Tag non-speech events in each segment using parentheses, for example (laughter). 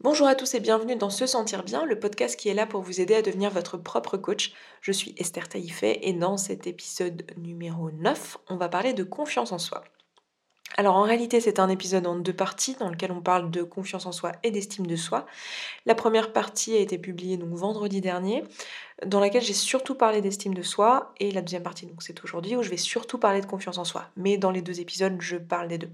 Bonjour à tous et bienvenue dans Se Sentir Bien, le podcast qui est là pour vous aider à devenir votre propre coach. Je suis Esther Taïfet et dans cet épisode numéro 9, on va parler de confiance en soi. Alors en réalité c'est un épisode en deux parties dans lequel on parle de confiance en soi et d'estime de soi. La première partie a été publiée donc vendredi dernier dans laquelle j'ai surtout parlé d'estime de soi et la deuxième partie donc c'est aujourd'hui où je vais surtout parler de confiance en soi. Mais dans les deux épisodes je parle des deux.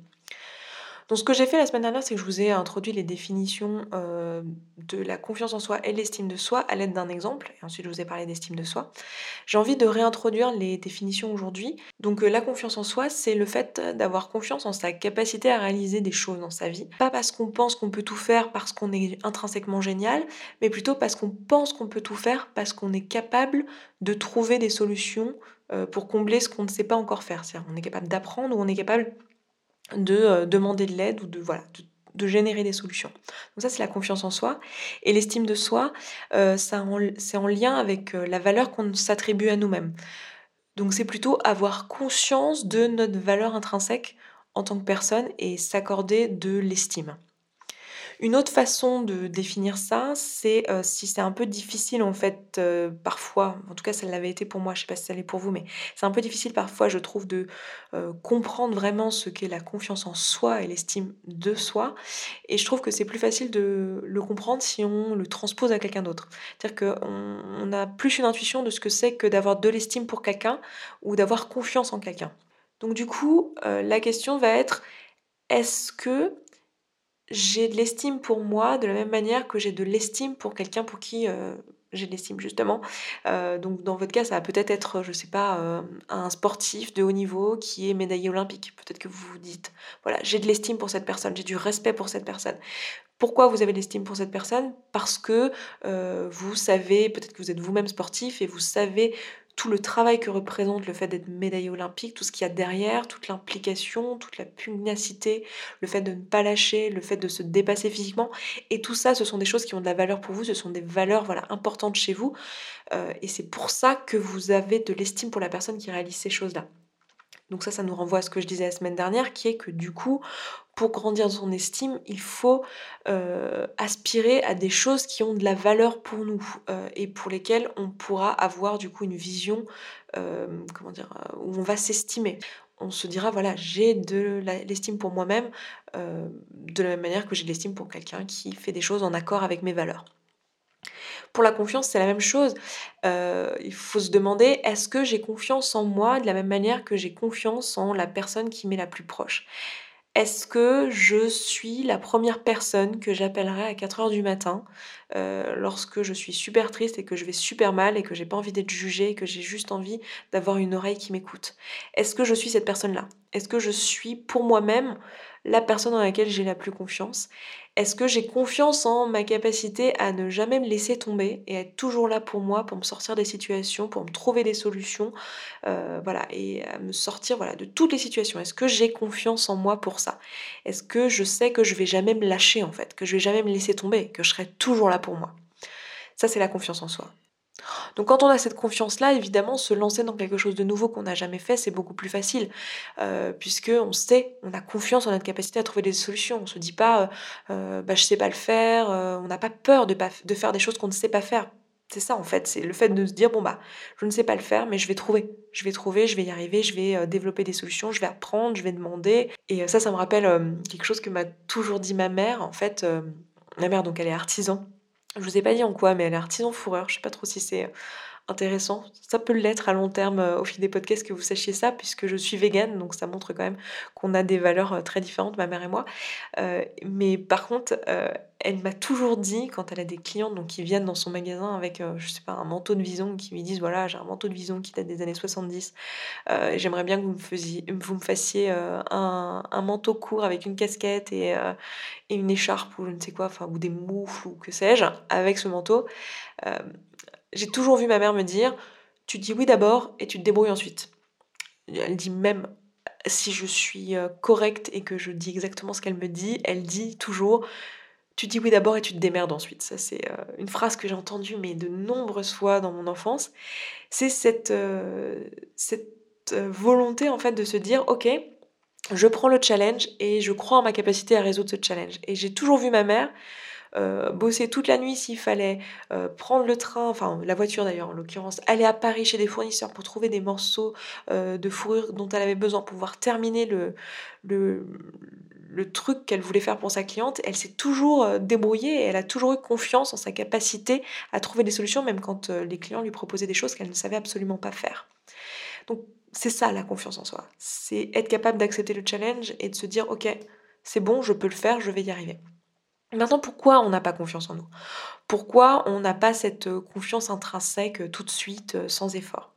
Donc ce que j'ai fait la semaine dernière, c'est que je vous ai introduit les définitions euh, de la confiance en soi et l'estime de soi à l'aide d'un exemple, et ensuite je vous ai parlé d'estime de soi. J'ai envie de réintroduire les définitions aujourd'hui. Donc euh, la confiance en soi, c'est le fait d'avoir confiance en sa capacité à réaliser des choses dans sa vie. Pas parce qu'on pense qu'on peut tout faire parce qu'on est intrinsèquement génial, mais plutôt parce qu'on pense qu'on peut tout faire parce qu'on est capable de trouver des solutions euh, pour combler ce qu'on ne sait pas encore faire. C'est-à-dire on est capable d'apprendre ou on est capable de euh, demander de l'aide ou de, voilà, de, générer des solutions. Donc ça, c'est la confiance en soi. Et l'estime de soi, euh, c'est en lien avec euh, la valeur qu'on s'attribue à nous-mêmes. Donc c'est plutôt avoir conscience de notre valeur intrinsèque en tant que personne et s'accorder de l'estime. Une autre façon de définir ça, c'est euh, si c'est un peu difficile en fait euh, parfois, en tout cas ça l'avait été pour moi, je sais pas si ça l'est pour vous, mais c'est un peu difficile parfois je trouve de euh, comprendre vraiment ce qu'est la confiance en soi et l'estime de soi. Et je trouve que c'est plus facile de le comprendre si on le transpose à quelqu'un d'autre. C'est-à-dire qu'on on a plus une intuition de ce que c'est que d'avoir de l'estime pour quelqu'un ou d'avoir confiance en quelqu'un. Donc du coup, la question va être est-ce que j'ai de l'estime pour moi de la même manière que j'ai de l'estime pour quelqu'un pour qui euh, j'ai de l'estime justement. Euh, donc dans votre cas, ça va peut-être être, je sais pas, euh, un sportif de haut niveau qui est médaillé olympique. Peut-être que vous vous dites, voilà, j'ai de l'estime pour cette personne, j'ai du respect pour cette personne. Pourquoi vous avez de l'estime pour cette personne? Parce que vous savez, peut-être que vous êtes vous-même sportif et vous savez tout le travail que représente le fait d'être médaillé olympique, tout ce qu'il y a derrière, toute l'implication, toute la pugnacité, le fait de ne pas lâcher, le fait de se dépasser physiquement. Et tout ça, ce sont des choses qui ont de la valeur pour vous, ce sont des valeurs voilà, importantes chez vous. Euh, et c'est pour ça que vous avez de l'estime pour la personne qui réalise ces choses-là. Donc ça, ça nous renvoie à ce que je disais la semaine dernière, qui est que du coup, pour grandir son estime, il faut euh, aspirer à des choses qui ont de la valeur pour nous euh, et pour lesquelles on pourra avoir du coup une vision, euh, comment dire, où on va s'estimer. On se dira, voilà, j'ai de l'estime pour moi-même de la même manière que j'ai de l'estime pour quelqu'un qui fait des choses en accord avec mes valeurs. Pour la confiance, c'est la même chose. Il faut se demander, est-ce que j'ai confiance en moi de la même manière que j'ai confiance en la personne qui m'est la plus proche? Est-ce que je suis la première personne que j'appellerai à 4 heures du matin euh, lorsque je suis super triste et que je vais super mal et que j'ai pas envie d'être jugée et que j'ai juste envie d'avoir une oreille qui m'écoute? Est-ce que je suis cette personne-là? Est-ce que je suis pour moi-même la personne dans laquelle j'ai la plus confiance. Est-ce que j'ai confiance en ma capacité à ne jamais me laisser tomber et être toujours là pour moi, pour me sortir des situations, pour me trouver des solutions, euh, voilà, et à me sortir voilà, de toutes les situations? Est-ce que j'ai confiance en moi pour ça? Est-ce que je sais que je vais jamais me lâcher en fait, que je vais jamais me laisser tomber, que je serai toujours là pour moi? Ça, c'est la confiance en soi. Donc quand on a cette confiance-là, évidemment, se lancer dans quelque chose de nouveau qu'on n'a jamais fait, c'est beaucoup plus facile, euh, puisque on sait, on a confiance en notre capacité à trouver des solutions. On se dit pas, euh, euh bah, je sais pas le faire, euh, on n'a pas peur de, de faire des choses qu'on ne sait pas faire. C'est ça en fait, c'est le fait de se dire bon bah je ne sais pas le faire mais je vais trouver, je vais trouver, je vais y arriver, je vais développer des solutions, je vais apprendre, je vais demander et ça ça me rappelle quelque chose que m'a toujours dit ma mère en fait ma mère donc elle est artisan je vous ai pas dit en quoi, mais elle est artisan fourreur. Je sais pas trop si c'est intéressant. Ça peut l'être à long terme euh, au fil des podcasts que vous sachiez ça, puisque je suis végane, donc ça montre quand même qu'on a des valeurs euh, très différentes, ma mère et moi. Euh, mais par contre, elle m'a toujours dit, quand elle a des clientes donc, qui viennent dans son magasin avec, je sais pas, un manteau de vison, qui lui disent voilà, j'ai un manteau de vison qui date des années 70, j'aimerais bien que vous me, fassiez un, manteau court avec une casquette et, et, une écharpe ou je ne sais quoi, enfin, ou des moufles ou que sais-je, avec ce manteau j'ai toujours vu ma mère me dire tu dis oui d'abord et tu te débrouilles ensuite. Elle dit même si je suis euh, correcte et que je dis exactement ce qu'elle me dit, elle dit toujours tu dis oui d'abord et tu te démerdes ensuite. Ça c'est euh, une phrase que j'ai entendue mais de nombreuses fois dans mon enfance. C'est cette, euh, cette volonté en fait de se dire ok je prends le challenge et je crois en ma capacité à résoudre ce challenge. Et j'ai toujours vu ma mère bosser toute la nuit s'il fallait, prendre le train, enfin la voiture d'ailleurs en l'occurrence, aller à Paris chez des fournisseurs pour trouver des morceaux de fourrure dont elle avait besoin pour pouvoir terminer le, le, le truc qu'elle voulait faire pour sa cliente, elle s'est toujours débrouillée et elle a toujours eu confiance en sa capacité à trouver des solutions, même quand les clients lui proposaient des choses qu'elle ne savait absolument pas faire. Donc c'est ça la confiance en soi. C'est être capable d'accepter le challenge et de se dire ok, c'est bon, je peux le faire, je vais y arriver. Maintenant, pourquoi on n'a pas confiance en nous? Pourquoi on n'a pas cette confiance intrinsèque tout de suite, sans effort?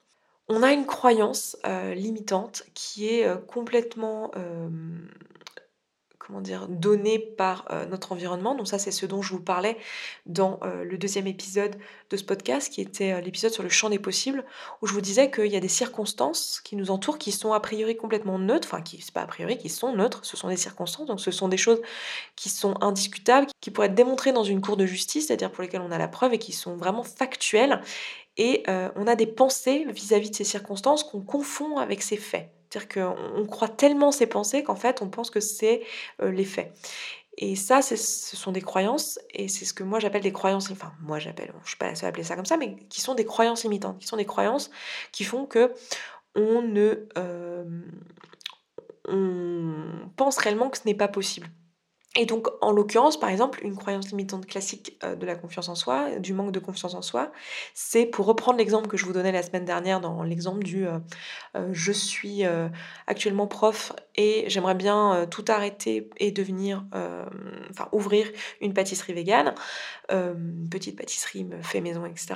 On a une croyance limitante qui est complètement comment dire, donné par euh, notre environnement. Donc ça, c'est ce dont je vous parlais dans euh, le deuxième épisode de ce podcast, qui était euh, l'épisode sur le champ des possibles, où je vous disais qu'il y a des circonstances qui nous entourent, qui sont a priori complètement neutres, enfin, qui, c'est pas a priori, qui sont neutres, ce sont des circonstances, donc ce sont des choses qui sont indiscutables, qui pourraient être démontrées dans une cour de justice, c'est-à-dire pour lesquelles on a la preuve et qui sont vraiment factuelles, et on a des pensées vis-à-vis -vis de ces circonstances qu'on confond avec ces faits. C'est-à-dire qu'on croit tellement ces pensées qu'en fait, on pense que c'est euh, les faits. Et ça, ce sont des croyances, et c'est ce que moi j'appelle des croyances, enfin moi j'appelle, je ne suis pas la seule à appeler ça comme ça, mais qui sont des croyances limitantes, qui sont des croyances qui font que on ne... Euh, on pense réellement que ce n'est pas possible. Et donc, en l'occurrence, par exemple, une croyance limitante classique euh, de la confiance en soi, du manque de confiance en soi, c'est pour reprendre l'exemple que je vous donnais la semaine dernière dans l'exemple du euh, euh, je suis actuellement prof et j'aimerais bien tout arrêter et devenir, enfin ouvrir une pâtisserie végane, petite pâtisserie fait maison, etc.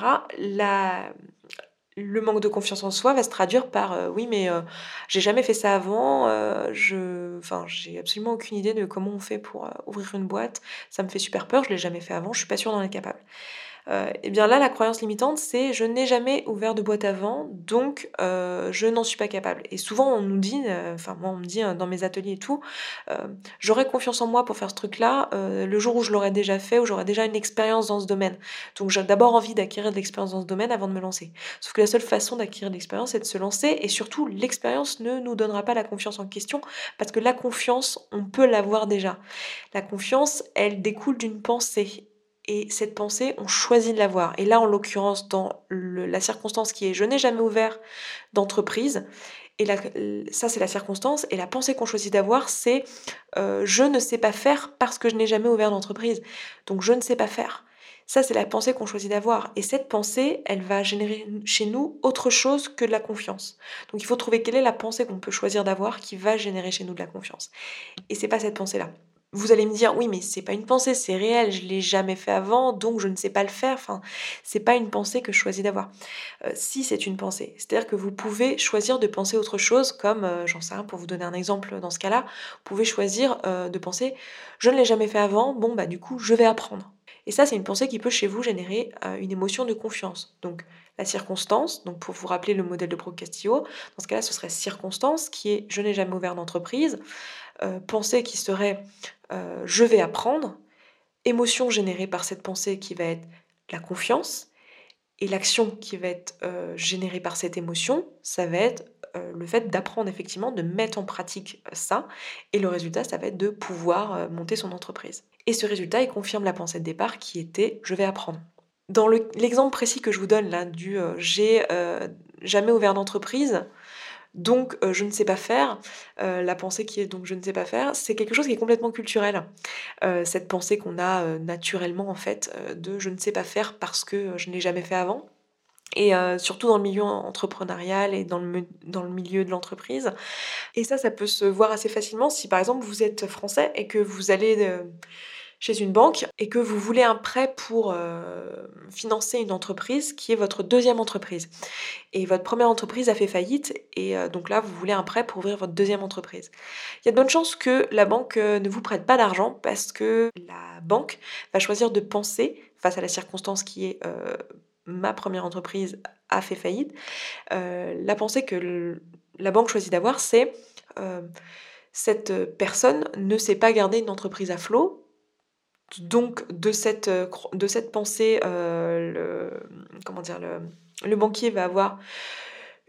le manque de confiance en soi va se traduire par euh, oui mais euh, j'ai jamais fait ça avant euh, je enfin j'ai absolument aucune idée de comment on fait pour ouvrir une boîte. Ça me fait super peur je l'ai jamais fait avant je suis pas sûre d'en être capable et euh, eh bien là, la croyance limitante, c'est je n'ai jamais ouvert de boîte avant, donc euh, je n'en suis pas capable. Et souvent, on nous dit, euh, enfin moi, on me dit dans mes ateliers et tout, j'aurais confiance en moi pour faire ce truc-là le jour où je l'aurais déjà fait, où j'aurais déjà une expérience dans ce domaine. Donc j'ai d'abord envie d'acquérir de l'expérience dans ce domaine avant de me lancer. Sauf que la seule façon d'acquérir de l'expérience, c'est de se lancer, et surtout, l'expérience ne nous donnera pas la confiance en question, parce que la confiance, on peut l'avoir déjà. La confiance, elle découle d'une pensée et cette pensée, on choisit de l'avoir. Et là, en l'occurrence, dans la circonstance qui est je n'ai jamais ouvert d'entreprise, et ça c'est la circonstance, et la pensée qu'on choisit d'avoir, c'est euh, je ne sais pas faire parce que je n'ai jamais ouvert d'entreprise. Donc je ne sais pas faire. Ça, c'est la pensée qu'on choisit d'avoir. Et cette pensée, elle va générer chez nous autre chose que de la confiance. Donc il faut trouver quelle est la pensée qu'on peut choisir d'avoir qui va générer chez nous de la confiance. Et c'est pas cette pensée-là. Vous allez me dire, oui, mais c'est pas une pensée, c'est réel, je l'ai jamais fait avant, donc je ne sais pas le faire. Enfin, c'est pas une pensée que je choisis d'avoir. Euh, si c'est une pensée, c'est-à-dire que vous pouvez choisir de penser autre chose, comme, euh, j'en sais rien, pour vous donner un exemple dans ce cas-là, vous pouvez choisir euh, de penser, je ne l'ai jamais fait avant, bon, bah du coup, je vais apprendre. Et ça, c'est une pensée qui peut chez vous générer une émotion de confiance. Donc, la circonstance, donc pour vous rappeler le modèle de Procastillo, dans ce cas-là, ce serait circonstance qui est je n'ai jamais ouvert d'entreprise, pensée qui serait euh, je vais apprendre, émotion générée par cette pensée qui va être la confiance, et l'action qui va être euh, générée par cette émotion, ça va être euh, le fait d'apprendre effectivement, de mettre en pratique ça, et le résultat, ça va être de pouvoir monter son entreprise. Et ce résultat, il confirme la pensée de départ qui était je vais apprendre. Dans l'exemple précis que je vous donne là du j'ai jamais ouvert d'entreprise, donc euh, je ne sais pas faire, euh, la pensée qui est donc je ne sais pas faire, c'est quelque chose qui est complètement culturel. Euh, cette pensée qu'on a naturellement en fait de je ne sais pas faire parce que je n'ai jamais fait avant. Et surtout dans le milieu entrepreneurial et dans le, dans le milieu de l'entreprise. Et ça, ça peut se voir assez facilement si par exemple vous êtes français et que vous allez chez une banque et que vous voulez un prêt pour euh, financer une entreprise qui est votre deuxième entreprise. Et votre première entreprise a fait faillite et euh, donc là vous voulez un prêt pour ouvrir votre deuxième entreprise. Il y a de bonnes chances que la banque euh, ne vous prête pas d'argent parce que la banque va choisir de penser face à la circonstance qui est ma première entreprise a fait faillite. la pensée que la banque choisit d'avoir c'est cette personne ne sait pas garder une entreprise à flot donc de cette, euh, pensée, euh, le, comment dire, le, banquier va avoir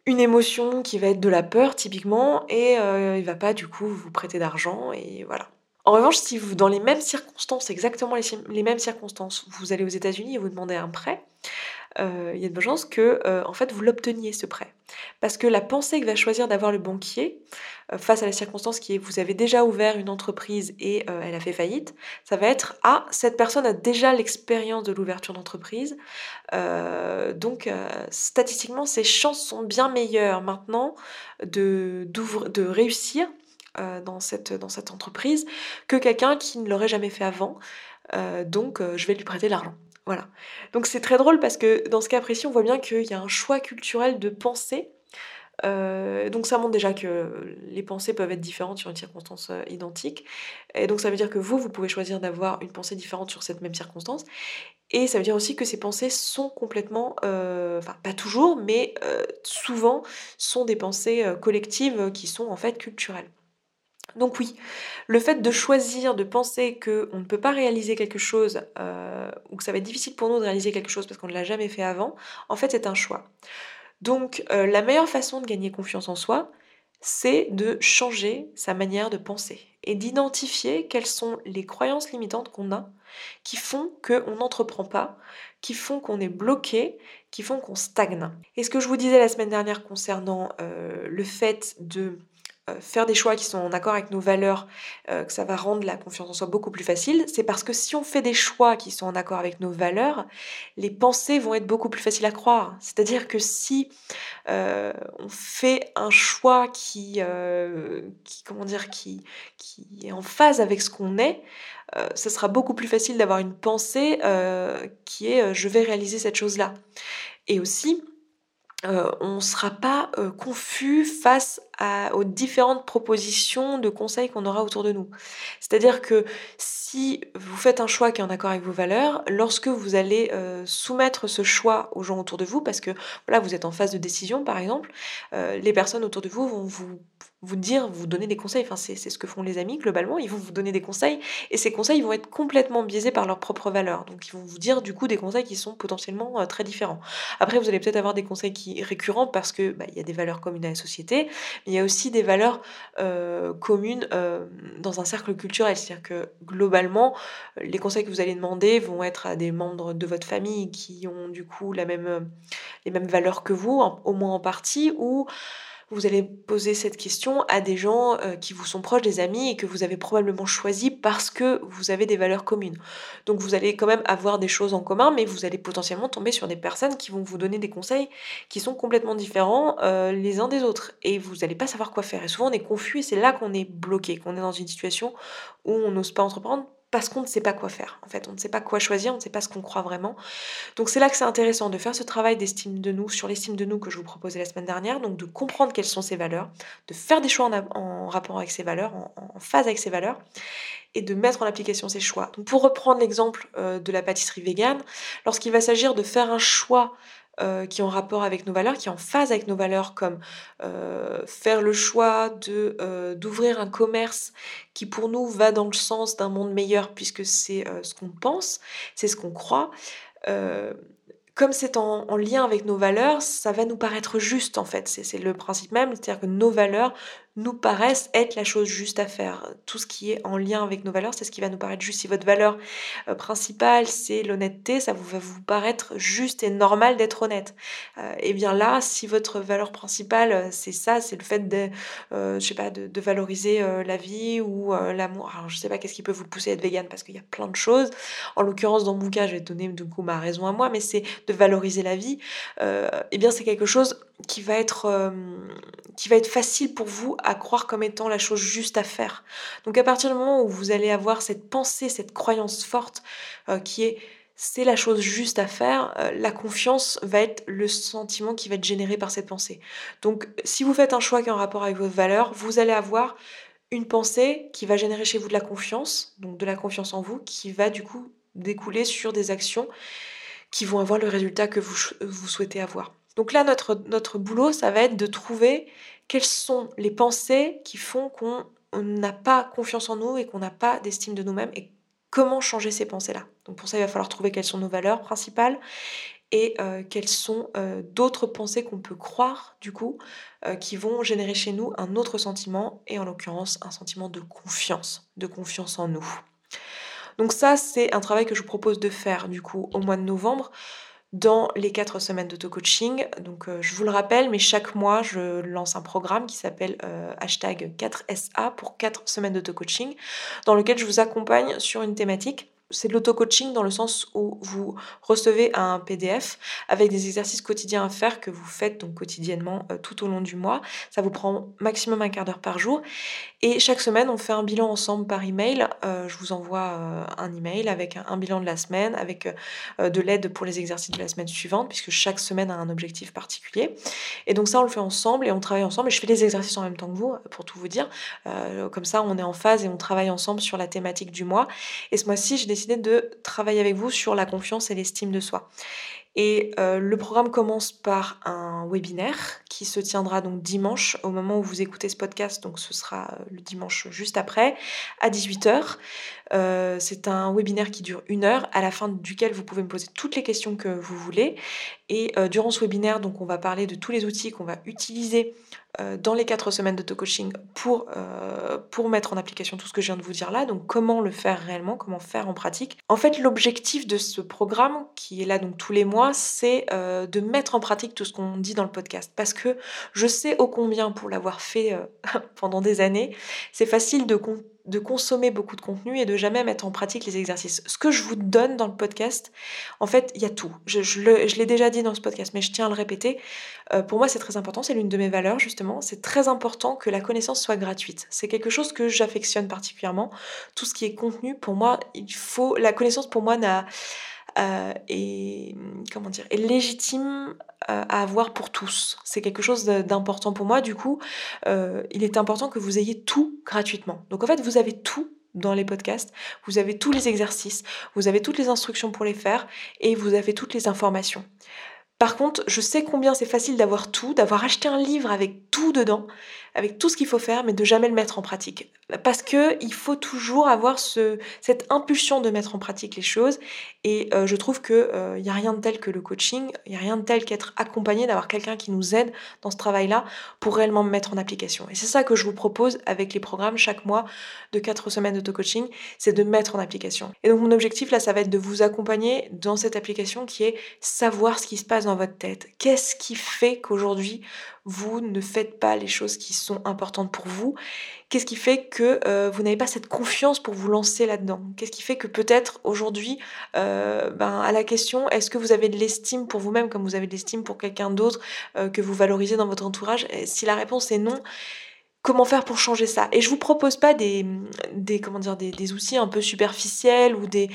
une émotion qui va être de la peur typiquement et euh, il va pas du coup vous prêter d'argent et voilà. En revanche, si vous, dans les mêmes circonstances, exactement les, mêmes circonstances, vous allez aux États-Unis et vous demandez un prêt, euh, il y a de bonnes chances que euh, en fait, vous l'obteniez ce prêt. Parce que la pensée que va choisir d'avoir le banquier, euh, face à la circonstance qui est vous avez déjà ouvert une entreprise et elle a fait faillite, ça va être Ah, cette personne a déjà l'expérience de l'ouverture d'entreprise. donc, statistiquement, ses chances sont bien meilleures maintenant de, réussir dans, cette, entreprise que quelqu'un qui ne l'aurait jamais fait avant. Donc je vais lui prêter l'argent. Voilà. Donc c'est très drôle parce que dans ce cas précis, on voit bien qu'il y a un choix culturel de pensée. donc ça montre déjà que les pensées peuvent être différentes sur une circonstance identique. Et donc ça veut dire que vous, vous pouvez choisir d'avoir une pensée différente sur cette même circonstance. Et ça veut dire aussi que ces pensées sont complètement, enfin pas toujours, mais souvent sont des pensées collectives qui sont en fait culturelles. Donc oui, le fait de choisir, de penser qu'on ne peut pas réaliser quelque chose, euh, ou que ça va être difficile pour nous de réaliser quelque chose parce qu'on ne l'a jamais fait avant, en fait c'est un choix. Donc euh, la meilleure façon de gagner confiance en soi, c'est de changer sa manière de penser et d'identifier quelles sont les croyances limitantes qu'on a qui font qu'on n'entreprend pas, qui font qu'on est bloqué, qui font qu'on stagne. Et ce que je vous disais la semaine dernière concernant euh, le fait de faire des choix qui sont en accord avec nos valeurs, euh, que ça va rendre la confiance en soi beaucoup plus facile, c'est parce que si on fait des choix qui sont en accord avec nos valeurs, les pensées vont être beaucoup plus faciles à croire. C'est-à-dire que si euh, on fait un choix qui, comment dire, qui, est en phase avec ce qu'on est, ce sera beaucoup plus facile d'avoir une pensée qui est je vais réaliser cette chose-là. Et aussi, euh, on ne sera pas euh, confus face aux différentes propositions de conseils qu'on aura autour de nous. C'est-à-dire que si vous faites un choix qui est en accord avec vos valeurs, lorsque vous allez euh, soumettre ce choix aux gens autour de vous, parce que vous êtes en phase de décision par exemple, les personnes autour de vous vont vous vous dire, vous donner des conseils. Enfin, c'est ce que font les amis globalement. Ils vont vous donner des conseils et ces conseils vont être complètement biaisés par leurs propres valeurs. Donc, ils vont vous dire du coup des conseils qui sont potentiellement euh, très différents. Après, vous allez peut-être avoir des conseils qui récurrents parce que bah, il y a des valeurs communes à la société, il y a aussi des valeurs euh, communes euh, dans un cercle culturel. C'est-à-dire que globalement, les conseils que vous allez demander vont être à des membres de votre famille qui ont du coup les mêmes valeurs que vous, au moins en partie, ou vous allez poser cette question à des gens euh, qui vous sont proches, des amis, et que vous avez probablement choisi parce que vous avez des valeurs communes. Donc vous allez quand même avoir des choses en commun, mais vous allez potentiellement tomber sur des personnes qui vont vous donner des conseils qui sont complètement différents euh, les uns des autres. Et vous n'allez pas savoir quoi faire. Et souvent on est confus et c'est là qu'on est bloqué, qu'on est dans une situation où on n'ose pas entreprendre parce qu'on ne sait pas quoi faire. En fait, on ne sait pas quoi choisir, on ne sait pas ce qu'on croit vraiment. Donc c'est là que c'est intéressant de faire ce travail d'estime de nous, sur l'estime de nous que je vous proposais la semaine dernière, donc de comprendre quelles sont ces valeurs, de faire des choix en, rapport avec ces valeurs, en, phase avec ces valeurs, et de mettre en application ces choix. Donc pour reprendre l'exemple euh, de la pâtisserie végane, lorsqu'il va s'agir de faire un choix euh, qui ont rapport avec nos valeurs, qui est en phase avec nos valeurs, comme euh, faire le choix euh, d'ouvrir un commerce qui pour nous va dans le sens d'un monde meilleur, puisque c'est ce qu'on pense, c'est ce qu'on croit comme c'est en, lien avec nos valeurs, ça va nous paraître juste en fait. C'est le principe même, c'est-à-dire que nos valeurs nous paraissent être la chose juste à faire. Tout ce qui est en lien avec nos valeurs, c'est ce qui va nous paraître juste. Si votre valeur euh, principale, c'est l'honnêteté, ça vous, va vous paraître juste et normal d'être honnête. Euh, et bien là, si votre valeur principale, euh, c'est ça, c'est le fait de, je sais pas, de, valoriser la vie ou l'amour. Alors je sais pas qu'est-ce qui peut vous pousser à être vegan parce qu'il y a plein de choses. En l'occurrence, dans mon cas, je vais donner du coup ma raison à moi, mais c'est de valoriser la vie. et bien c'est quelque chose qui va être euh, qui va être facile pour vous à croire comme étant la chose juste à faire. Donc à partir du moment où vous allez avoir cette pensée, cette croyance forte euh, qui est c'est la chose juste à faire, euh, la confiance va être le sentiment qui va être généré par cette pensée. Donc si vous faites un choix qui est en rapport avec votre valeur, vous allez avoir une pensée qui va générer chez vous de la confiance, donc de la confiance en vous, qui va du coup découler sur des actions qui vont avoir le résultat que vous, vous souhaitez avoir. Donc là, notre, notre boulot, ça va être de trouver quelles sont les pensées qui font qu'on n'a pas confiance en nous et qu'on n'a pas d'estime de nous-mêmes et comment changer ces pensées-là. Donc pour ça, il va falloir trouver quelles sont nos valeurs principales et quelles sont d'autres pensées qu'on peut croire du coup qui vont générer chez nous un autre sentiment et en l'occurrence un sentiment de confiance, de confiance en nous. Donc ça c'est un travail que je vous propose de faire du coup au mois de novembre dans les quatre semaines d'auto-coaching. Donc je vous le rappelle, mais chaque mois je lance un programme qui s'appelle hashtag 4SA pour 4 semaines d'auto-coaching dans lequel je vous accompagne sur une thématique c'est de l'auto-coaching dans le sens où vous recevez un PDF avec des exercices quotidiens à faire que vous faites donc quotidiennement euh, tout au long du mois. Ça vous prend maximum un quart d'heure par jour. Et chaque semaine, on fait un bilan ensemble par email. Euh, je vous envoie euh, un email avec un, bilan de la semaine, avec de l'aide pour les exercices de la semaine suivante, puisque chaque semaine a un objectif particulier. Et donc ça, on le fait ensemble et on travaille ensemble. Et je fais les exercices en même temps que vous, pour tout vous dire. comme ça, on est en phase et on travaille ensemble sur la thématique du mois. Et ce mois-ci, j'ai décidé de travailler avec vous sur la confiance et l'estime de soi. Et euh, le programme commence par un webinaire qui se tiendra donc dimanche au moment où vous écoutez ce podcast, donc ce sera euh, le dimanche juste après, à 18h. Euh, c'est un webinaire qui dure une heure, à la fin duquel vous pouvez me poser toutes les questions que vous voulez. Et durant ce webinaire, donc on va parler de tous les outils qu'on va utiliser dans les quatre semaines d'auto-coaching pour, pour mettre en application tout ce que je viens de vous dire là. Donc comment le faire réellement, comment faire en pratique. En fait, l'objectif de ce programme, qui est là donc tous les mois, c'est euh, de mettre en pratique tout ce qu'on dit dans le podcast. Parce que je sais ô combien, pour l'avoir fait euh, (laughs) pendant des années, c'est facile de, de consommer beaucoup de contenu et de jamais mettre en pratique les exercices. Ce que je vous donne dans le podcast, en fait, il y a tout. Je, l'ai déjà dit dans ce podcast, mais je tiens à le répéter. Euh, pour moi, c'est très important, c'est l'une de mes valeurs, justement. C'est très important que la connaissance soit gratuite. C'est quelque chose que j'affectionne particulièrement. Tout ce qui est contenu, pour moi, il faut... La connaissance, pour moi, n'a euh, est, comment dire, légitime euh, à avoir pour tous. C'est quelque chose d'important pour moi. Du coup, euh, il est important que vous ayez tout gratuitement. Donc en fait, vous avez tout dans les podcasts, vous avez tous les exercices, vous avez toutes les instructions pour les faire et vous avez toutes les informations. Par contre, je sais combien c'est facile d'avoir tout, d'avoir acheté un livre avec tout dedans, avec tout ce qu'il faut faire, mais de jamais le mettre en pratique. Parce que il faut toujours avoir ce, cette impulsion de mettre en pratique les choses. Et euh, je trouve qu'il euh, n'y a rien de tel que le coaching, il n'y a rien de tel qu'être accompagné, d'avoir quelqu'un qui nous aide dans ce travail-là pour réellement me mettre en application. Et c'est ça que je vous propose avec les programmes chaque mois de 4 semaines d'auto-coaching, c'est de mettre en application. Et donc mon objectif là, ça va être de vous accompagner dans cette application qui est savoir ce qui se passe dans votre tête. Qu'est-ce qui fait qu'aujourd'hui vous ne faites pas les choses qui sont importantes pour vous Qu'est-ce qui fait que euh, vous n'avez pas cette confiance pour vous lancer là-dedans? Qu'est-ce qui fait que peut-être aujourd'hui, euh, ben, à la question, est-ce que vous avez de l'estime pour vous-même comme vous avez de l'estime pour quelqu'un d'autre euh, que vous valorisez dans votre entourage? Si la réponse est non, comment faire pour changer ça Et je vous propose pas des, des comment dire des, des, outils un peu superficiels ou des,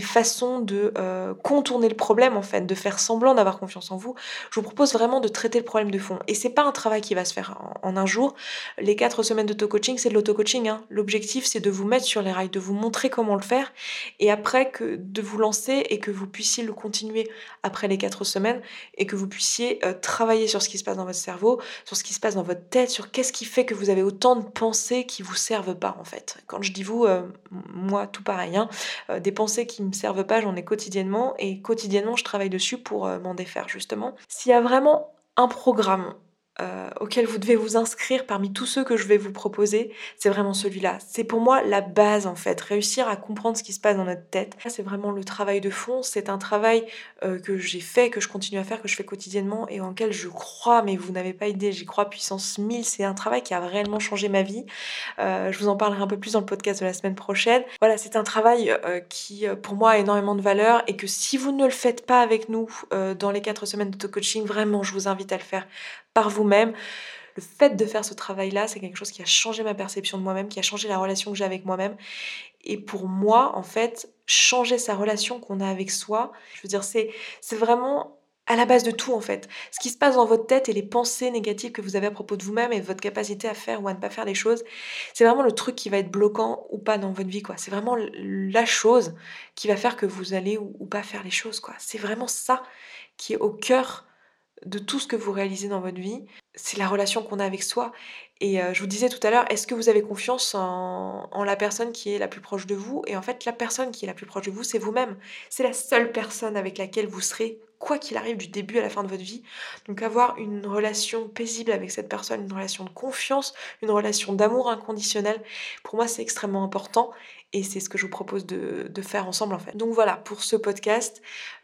façons de euh, contourner le problème en fait, de faire semblant d'avoir confiance en vous. Je vous propose vraiment de traiter le problème de fond. Et c'est pas un travail qui va se faire en, un jour. Les quatre semaines d'auto-coaching, c'est de l'auto-coaching. Hein. L'objectif, c'est de vous mettre sur les rails, de vous montrer comment le faire, et après de vous lancer et que vous puissiez le continuer après les quatre semaines et que vous puissiez euh, travailler sur ce qui se passe dans votre cerveau, sur ce qui se passe dans votre tête, sur qu'est-ce qui fait que vous autant de pensées qui vous servent pas en fait. Quand je dis vous, euh, moi tout pareil, hein, euh, des pensées qui me servent pas, j'en ai quotidiennement et quotidiennement je travaille dessus pour euh, m'en défaire justement. S'il y a vraiment un programme euh, auquel vous devez vous inscrire parmi tous ceux que je vais vous proposer, c'est vraiment celui-là. C'est pour moi la base en fait, réussir à comprendre ce qui se passe dans notre tête. C'est vraiment le travail de fond, c'est un travail euh, que j'ai fait, que je continue à faire, que je fais quotidiennement et en lequel je crois, mais vous n'avez pas idée, j'y crois puissance 1000, c'est un travail qui a réellement changé ma vie. Euh, je vous en parlerai un peu plus dans le podcast de la semaine prochaine. Voilà, c'est un travail qui pour moi a énormément de valeur et que si vous ne le faites pas avec nous dans les 4 semaines d'auto-coaching, vraiment je vous invite à le faire par vous-même. Le fait de faire ce travail-là, c'est quelque chose qui a changé ma perception de moi-même, qui a changé la relation que j'ai avec moi-même. Et pour moi, en fait, changer sa relation qu'on a avec soi, je veux dire, c'est, vraiment à la base de tout en fait. Ce qui se passe dans votre tête et les pensées négatives que vous avez à propos de vous-même et votre capacité à faire ou à ne pas faire des choses, c'est vraiment le truc qui va être bloquant ou pas dans votre vie quoi. C'est vraiment la chose qui va faire que vous allez ou, ou pas faire les choses quoi. C'est vraiment ça qui est au cœur de tout ce que vous réalisez dans votre vie, c'est la relation qu'on a avec soi. Et euh, je vous disais tout à l'heure, est-ce que vous avez confiance en, en, la personne qui est la plus proche de vous? Et en fait, la personne qui est la plus proche de vous, c'est vous-même. C'est la seule personne avec laquelle vous serez quoi qu'il arrive du début à la fin de votre vie. Donc avoir une relation paisible avec cette personne, une relation de confiance, une relation d'amour inconditionnel, pour moi c'est extrêmement important et c'est ce que je vous propose de, faire ensemble en fait. Donc voilà pour ce podcast.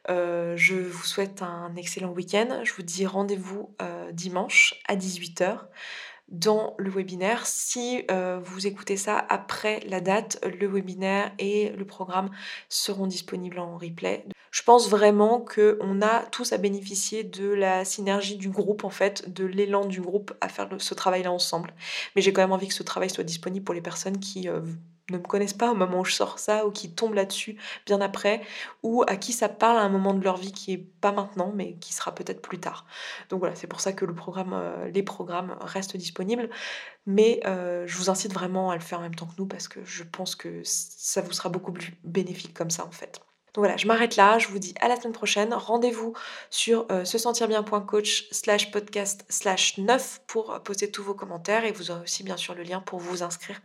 Euh, je vous souhaite un excellent week-end. Je vous dis rendez-vous euh, dimanche à 18h dans le webinaire. Si euh, vous écoutez ça après la date, le webinaire et le programme seront disponibles en replay. Je pense vraiment qu'on a tous à bénéficier de la synergie du groupe, en fait, de l'élan du groupe à faire ce travail-là ensemble. Mais j'ai quand même envie que ce travail soit disponible pour les personnes qui ne me connaissent pas au moment où je sors ça ou qui tombent là-dessus bien après ou à qui ça parle à un moment de leur vie qui est pas maintenant mais qui sera peut-être plus tard. Donc voilà, c'est pour ça que le programme, euh, les programmes restent disponibles. Mais euh, je vous incite vraiment à le faire en même temps que nous parce que je pense que ça vous sera beaucoup plus bénéfique comme ça en fait. Donc voilà, je m'arrête là, je vous dis à la semaine prochaine. Rendez-vous sur euh, se sentir bien.coach slash podcast slash 9 pour poser tous vos commentaires et vous aurez aussi bien sûr le lien pour vous inscrire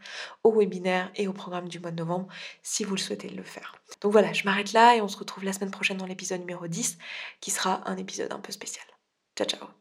au webinaire et au programme du mois de novembre si vous le souhaitez le faire. Donc voilà, je m'arrête là et on se retrouve la semaine prochaine dans l'épisode numéro 10 qui sera un épisode un peu spécial. Ciao ciao